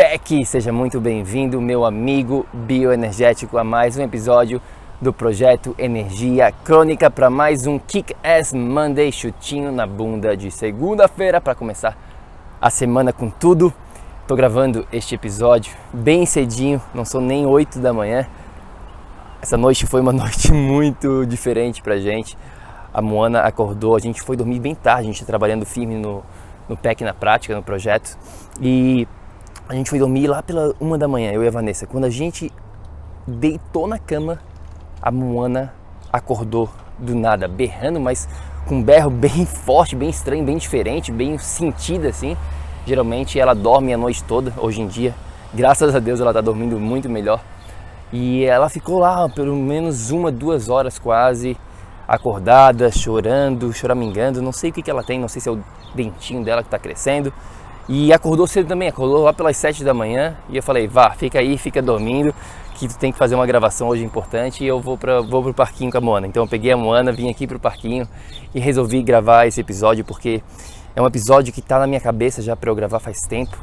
PEC! Seja muito bem-vindo, meu amigo bioenergético, a mais um episódio do projeto Energia Crônica para mais um Kick Ass Monday chutinho na bunda de segunda-feira para começar a semana com tudo. Tô gravando este episódio bem cedinho, não são nem 8 da manhã. Essa noite foi uma noite muito diferente pra gente. A Moana acordou, a gente foi dormir bem tarde, a gente tá trabalhando firme no no PEC na prática, no projeto. E a gente foi dormir lá pela uma da manhã, eu e a Vanessa. Quando a gente deitou na cama, a Moana acordou do nada, berrando, mas com um berro bem forte, bem estranho, bem diferente, bem sentido assim. Geralmente ela dorme a noite toda, hoje em dia. Graças a Deus ela está dormindo muito melhor. E ela ficou lá pelo menos uma, duas horas quase, acordada, chorando, choramingando. Não sei o que, que ela tem, não sei se é o dentinho dela que está crescendo. E acordou cedo também, acordou lá pelas 7 da manhã e eu falei, vá, fica aí, fica dormindo, que tu tem que fazer uma gravação hoje importante e eu vou para vou pro parquinho com a Moana. Então eu peguei a Moana, vim aqui pro parquinho e resolvi gravar esse episódio porque é um episódio que está na minha cabeça já para eu gravar faz tempo.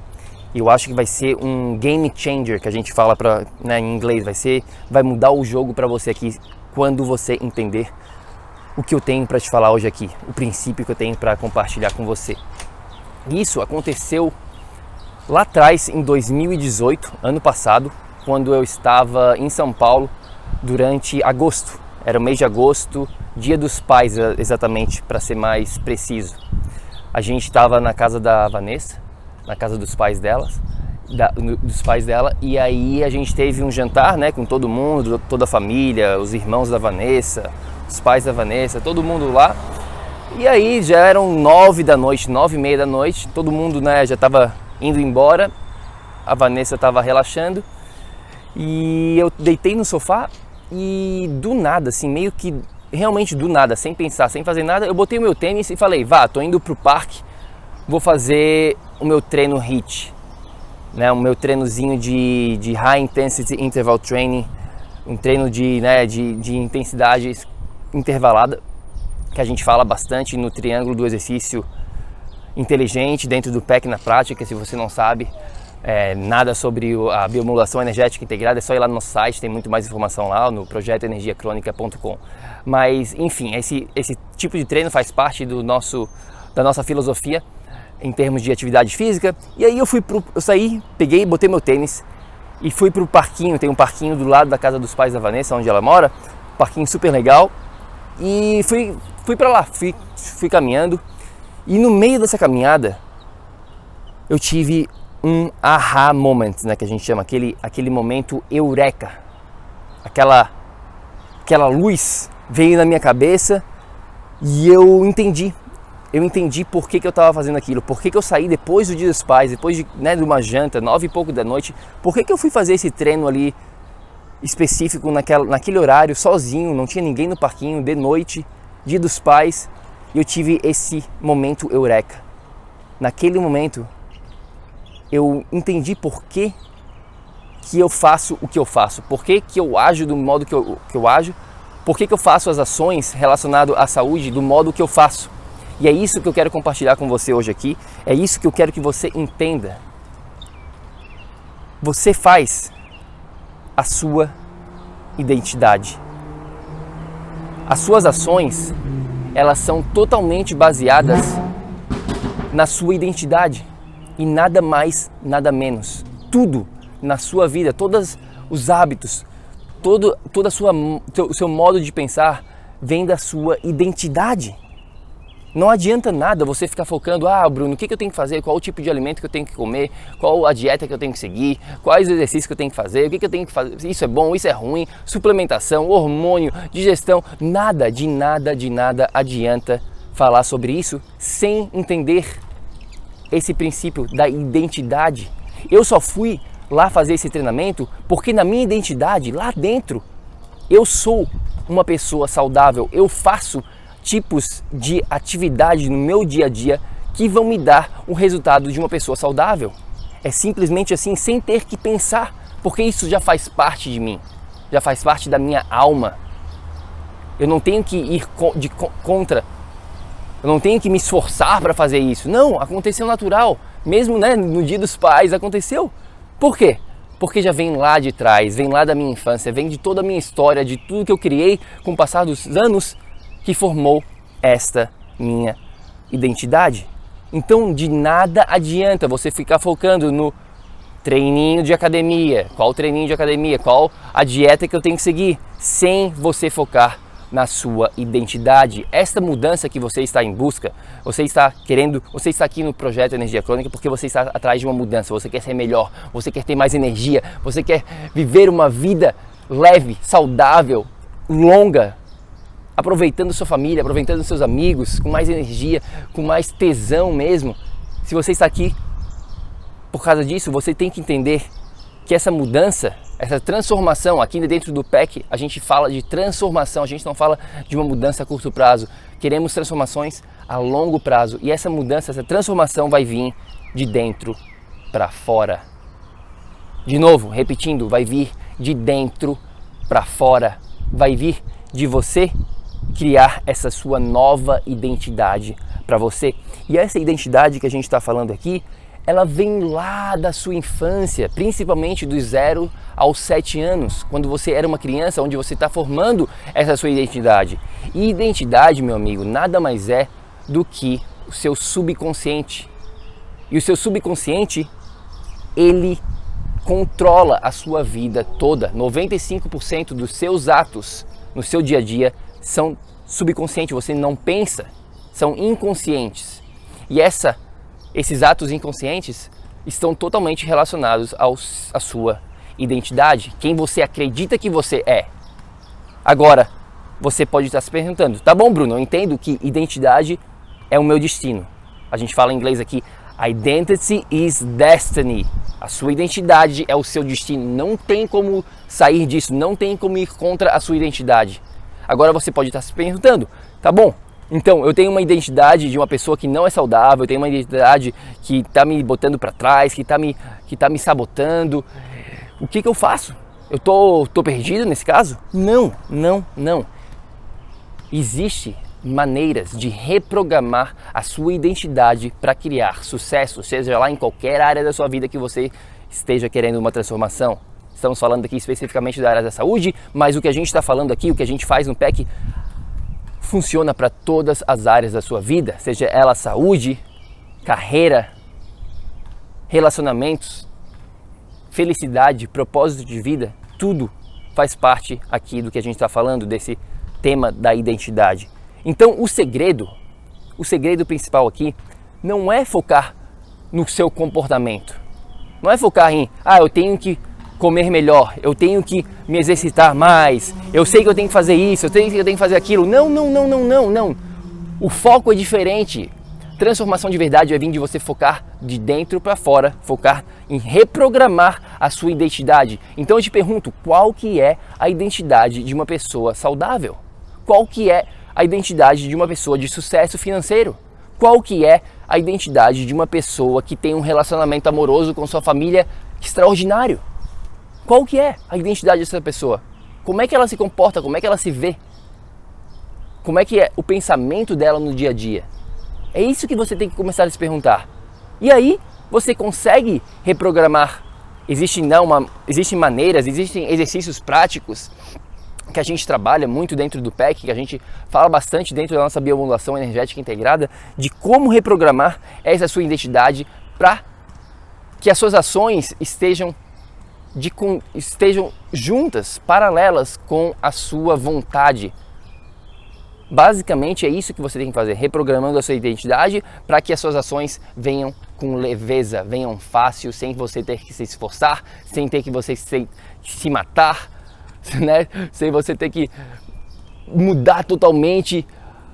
E eu acho que vai ser um game changer que a gente fala para né, em inglês, vai ser vai mudar o jogo para você aqui quando você entender o que eu tenho para te falar hoje aqui, o princípio que eu tenho para compartilhar com você. Isso aconteceu lá atrás, em 2018, ano passado, quando eu estava em São Paulo durante agosto. Era o mês de agosto, dia dos pais, exatamente, para ser mais preciso. A gente estava na casa da Vanessa, na casa dos pais delas, da, dos pais dela, e aí a gente teve um jantar, né, com todo mundo, toda a família, os irmãos da Vanessa, os pais da Vanessa, todo mundo lá. E aí já eram nove da noite, nove e meia da noite, todo mundo né, já estava indo embora, a Vanessa estava relaxando e eu deitei no sofá e do nada, assim, meio que realmente do nada, sem pensar, sem fazer nada, eu botei o meu tênis e falei, vá, tô indo pro parque, vou fazer o meu treino HIIT, né, o meu treinozinho de, de High Intensity Interval Training, um treino de, né, de, de intensidade intervalada, que a gente fala bastante no triângulo do exercício inteligente dentro do PEC na prática. Se você não sabe é, nada sobre a biomodulação energética integrada, é só ir lá no nosso site, tem muito mais informação lá no projetoenergiacronica.com. Mas, enfim, esse, esse tipo de treino faz parte do nosso, da nossa filosofia em termos de atividade física. E aí eu fui pro, eu saí, peguei, botei meu tênis e fui para o parquinho. Tem um parquinho do lado da casa dos pais da Vanessa, onde ela mora. Parquinho super legal. E fui, fui para lá, fui, fui caminhando. E no meio dessa caminhada, eu tive um aha moment, né, que a gente chama, aquele, aquele momento eureka. Aquela, aquela luz veio na minha cabeça e eu entendi. Eu entendi por que, que eu estava fazendo aquilo, por que, que eu saí depois do Dia dos Pais, depois de, né, de uma janta, nove e pouco da noite, por que, que eu fui fazer esse treino ali específico naquela, naquele horário, sozinho, não tinha ninguém no parquinho, de noite, dia dos pais, eu tive esse momento eureka. Naquele momento, eu entendi por que, que eu faço o que eu faço, por que, que eu ajo do modo que eu, que eu ajo, por que, que eu faço as ações relacionadas à saúde do modo que eu faço. E é isso que eu quero compartilhar com você hoje aqui. É isso que eu quero que você entenda. Você faz a sua identidade. As suas ações, elas são totalmente baseadas na sua identidade e nada mais, nada menos. Tudo na sua vida, todos os hábitos, todo toda sua o seu modo de pensar vem da sua identidade. Não adianta nada você ficar focando, ah, Bruno, o que, eu tenho que fazer? Qual o tipo de alimento que eu tenho que comer? Qual a dieta que eu tenho que seguir? Quais exercícios que eu tenho que fazer? O que, eu tenho que fazer? Isso é bom, isso é ruim? Suplementação, hormônio, digestão, nada, de nada, de nada adianta falar sobre isso sem entender esse princípio da identidade. Eu só fui lá fazer esse treinamento porque na minha identidade, lá dentro, eu sou uma pessoa saudável, eu faço tipos de atividade no meu dia a dia que vão me dar o resultado de uma pessoa saudável. É simplesmente assim, sem ter que pensar, porque isso já faz parte de mim, já faz parte da minha alma. Eu não tenho que ir de contra, eu não tenho que me esforçar para fazer isso. Não, aconteceu natural. Mesmo né, no dia dos pais aconteceu. Por quê? Porque já vem lá de trás, vem lá da minha infância, vem de toda a minha história, de tudo que eu criei com o passar dos anos que formou esta minha identidade. Então, de nada adianta você ficar focando no treininho de academia, qual treininho de academia, qual a dieta que eu tenho que seguir, sem você focar na sua identidade. Esta mudança que você está em busca, você está querendo, você está aqui no projeto Energia Crônica porque você está atrás de uma mudança, você quer ser melhor, você quer ter mais energia, você quer viver uma vida leve, saudável, longa, aproveitando sua família, aproveitando seus amigos, com mais energia, com mais tesão mesmo. Se você está aqui por causa disso, você tem que entender que essa mudança, essa transformação, aqui dentro do PEC, a gente fala de transformação, a gente não fala de uma mudança a curto prazo. Queremos transformações a longo prazo e essa mudança, essa transformação vai vir de dentro para fora. De novo, repetindo, vai vir de dentro para fora. Vai vir de você criar essa sua nova identidade para você. E essa identidade que a gente está falando aqui, ela vem lá da sua infância, principalmente dos 0 aos 7 anos, quando você era uma criança, onde você está formando essa sua identidade. E identidade, meu amigo, nada mais é do que o seu subconsciente. E o seu subconsciente, ele controla a sua vida toda. 95% dos seus atos no seu dia a dia são subconscientes, você não pensa, são inconscientes. E essa, esses atos inconscientes estão totalmente relacionados à sua identidade, quem você acredita que você é. Agora, você pode estar se perguntando, tá bom, Bruno, eu entendo que identidade é o meu destino. A gente fala em inglês aqui, identity is destiny. A sua identidade é o seu destino. Não tem como sair disso, não tem como ir contra a sua identidade. Agora você pode estar se perguntando, tá bom? Então, eu tenho uma identidade de uma pessoa que não é saudável, eu tenho uma identidade que está me botando para trás, que está me, que tá me sabotando. O que, que eu faço? Eu tô, tô perdido nesse caso? Não, não, não. Existe maneiras de reprogramar a sua identidade para criar sucesso, seja lá em qualquer área da sua vida que você esteja querendo uma transformação. Estamos falando aqui especificamente da área da saúde, mas o que a gente está falando aqui, o que a gente faz no PEC, funciona para todas as áreas da sua vida, seja ela saúde, carreira, relacionamentos, felicidade, propósito de vida, tudo faz parte aqui do que a gente está falando, desse tema da identidade. Então, o segredo, o segredo principal aqui, não é focar no seu comportamento. Não é focar em, ah, eu tenho que comer melhor, eu tenho que me exercitar mais, eu sei que eu tenho que fazer isso, eu sei que eu tenho que fazer aquilo. Não, não, não, não, não, não. O foco é diferente. Transformação de verdade vai vir de você focar de dentro para fora, focar em reprogramar a sua identidade. Então eu te pergunto, qual que é a identidade de uma pessoa saudável? Qual que é a identidade de uma pessoa de sucesso financeiro? Qual que é a identidade de uma pessoa que tem um relacionamento amoroso com sua família extraordinário? Qual que é a identidade dessa pessoa? Como é que ela se comporta? Como é que ela se vê? Como é que é o pensamento dela no dia a dia? É isso que você tem que começar a se perguntar. E aí você consegue reprogramar. Existem, não, uma, existem maneiras, existem exercícios práticos que a gente trabalha muito dentro do PEC, que a gente fala bastante dentro da nossa biomodulação energética integrada, de como reprogramar essa sua identidade para que as suas ações estejam, de, estejam juntas, paralelas com a sua vontade. Basicamente é isso que você tem que fazer, reprogramando a sua identidade para que as suas ações venham com leveza, venham fácil, sem você ter que se esforçar, sem ter que você se, se matar, né? sem você ter que mudar totalmente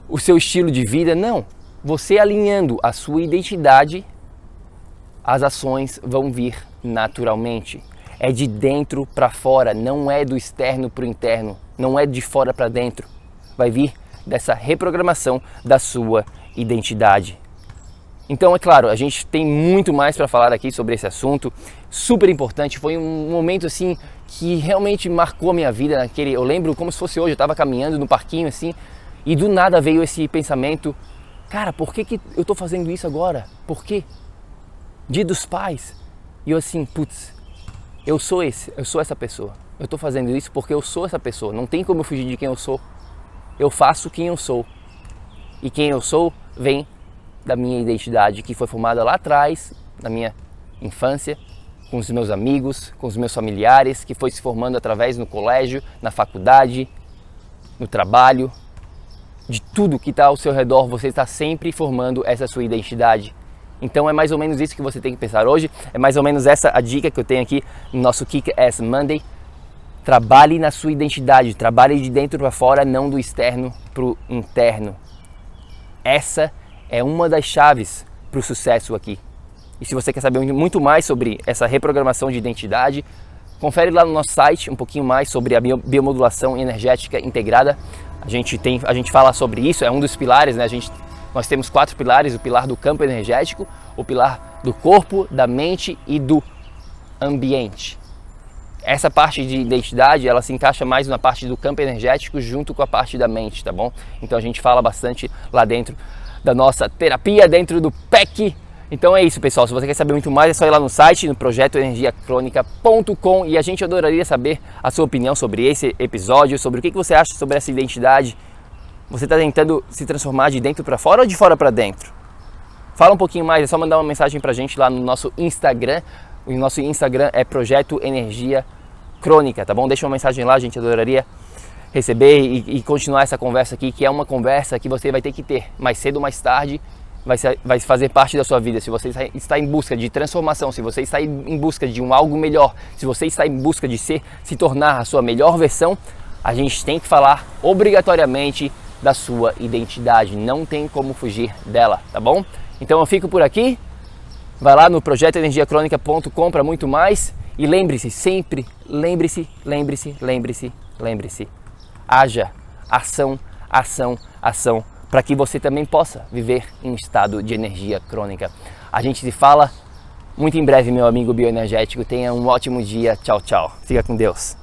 o seu estilo de vida. Não, você alinhando a sua identidade, as ações vão vir naturalmente. É de dentro para fora, não é do externo para o interno, não é de fora para dentro. Vai vir dessa reprogramação da sua identidade. Então, é claro, a gente tem muito mais para falar aqui sobre esse assunto, super importante. Foi um momento assim que realmente marcou a minha vida naquele. Eu lembro como se fosse hoje, eu estava caminhando no parquinho assim, e do nada veio esse pensamento: cara, por que, que eu estou fazendo isso agora? Por quê? Dia dos pais. E eu assim, putz, eu sou esse, eu sou essa pessoa. Eu estou fazendo isso porque eu sou essa pessoa. Não tem como eu fugir de quem eu sou. Eu faço quem eu sou. E quem eu sou vem da minha identidade que foi formada lá atrás, na minha infância, com os meus amigos, com os meus familiares, que foi se formando através no colégio, na faculdade, no trabalho, de tudo que está ao seu redor, você está sempre formando essa sua identidade. Então é mais ou menos isso que você tem que pensar hoje, é mais ou menos essa a dica que eu tenho aqui no nosso Kick Ass Monday. Trabalhe na sua identidade, trabalhe de dentro para fora, não do externo para o interno. Essa é uma das chaves para o sucesso aqui. E se você quer saber muito mais sobre essa reprogramação de identidade, confere lá no nosso site um pouquinho mais sobre a biomodulação energética integrada. A gente tem, a gente fala sobre isso, é um dos pilares, né? A gente, nós temos quatro pilares: o pilar do campo energético, o pilar do corpo, da mente e do ambiente. Essa parte de identidade, ela se encaixa mais na parte do campo energético junto com a parte da mente, tá bom? Então a gente fala bastante lá dentro da nossa terapia dentro do PEC. Então é isso, pessoal. Se você quer saber muito mais, é só ir lá no site, no projetoenergiacronica.com e a gente adoraria saber a sua opinião sobre esse episódio, sobre o que você acha sobre essa identidade. Você está tentando se transformar de dentro para fora ou de fora para dentro? Fala um pouquinho mais, é só mandar uma mensagem para a gente lá no nosso Instagram. O nosso Instagram é Projeto Energia Crônica, tá bom? Deixa uma mensagem lá, a gente adoraria receber e, e, continuar essa conversa aqui, que é uma conversa que você vai ter que ter mais cedo ou mais tarde, vai, ser, vai fazer parte da sua vida. Se você está em busca de transformação, se você está em busca de um algo melhor, se você está em busca de ser, se tornar a sua melhor versão, a gente tem que falar obrigatoriamente da sua identidade. Não tem como fugir dela, tá bom? Então eu fico por aqui. Vai lá no projetoenergiacronica.com para muito mais. E lembre-se, sempre, lembre-se, lembre-se, lembre-se, lembre-se haja ação, ação, ação, para que você também possa viver em estado de energia crônica. A gente se fala muito em breve, meu amigo bioenergético. Tenha um ótimo dia. Tchau, tchau. Fica com Deus.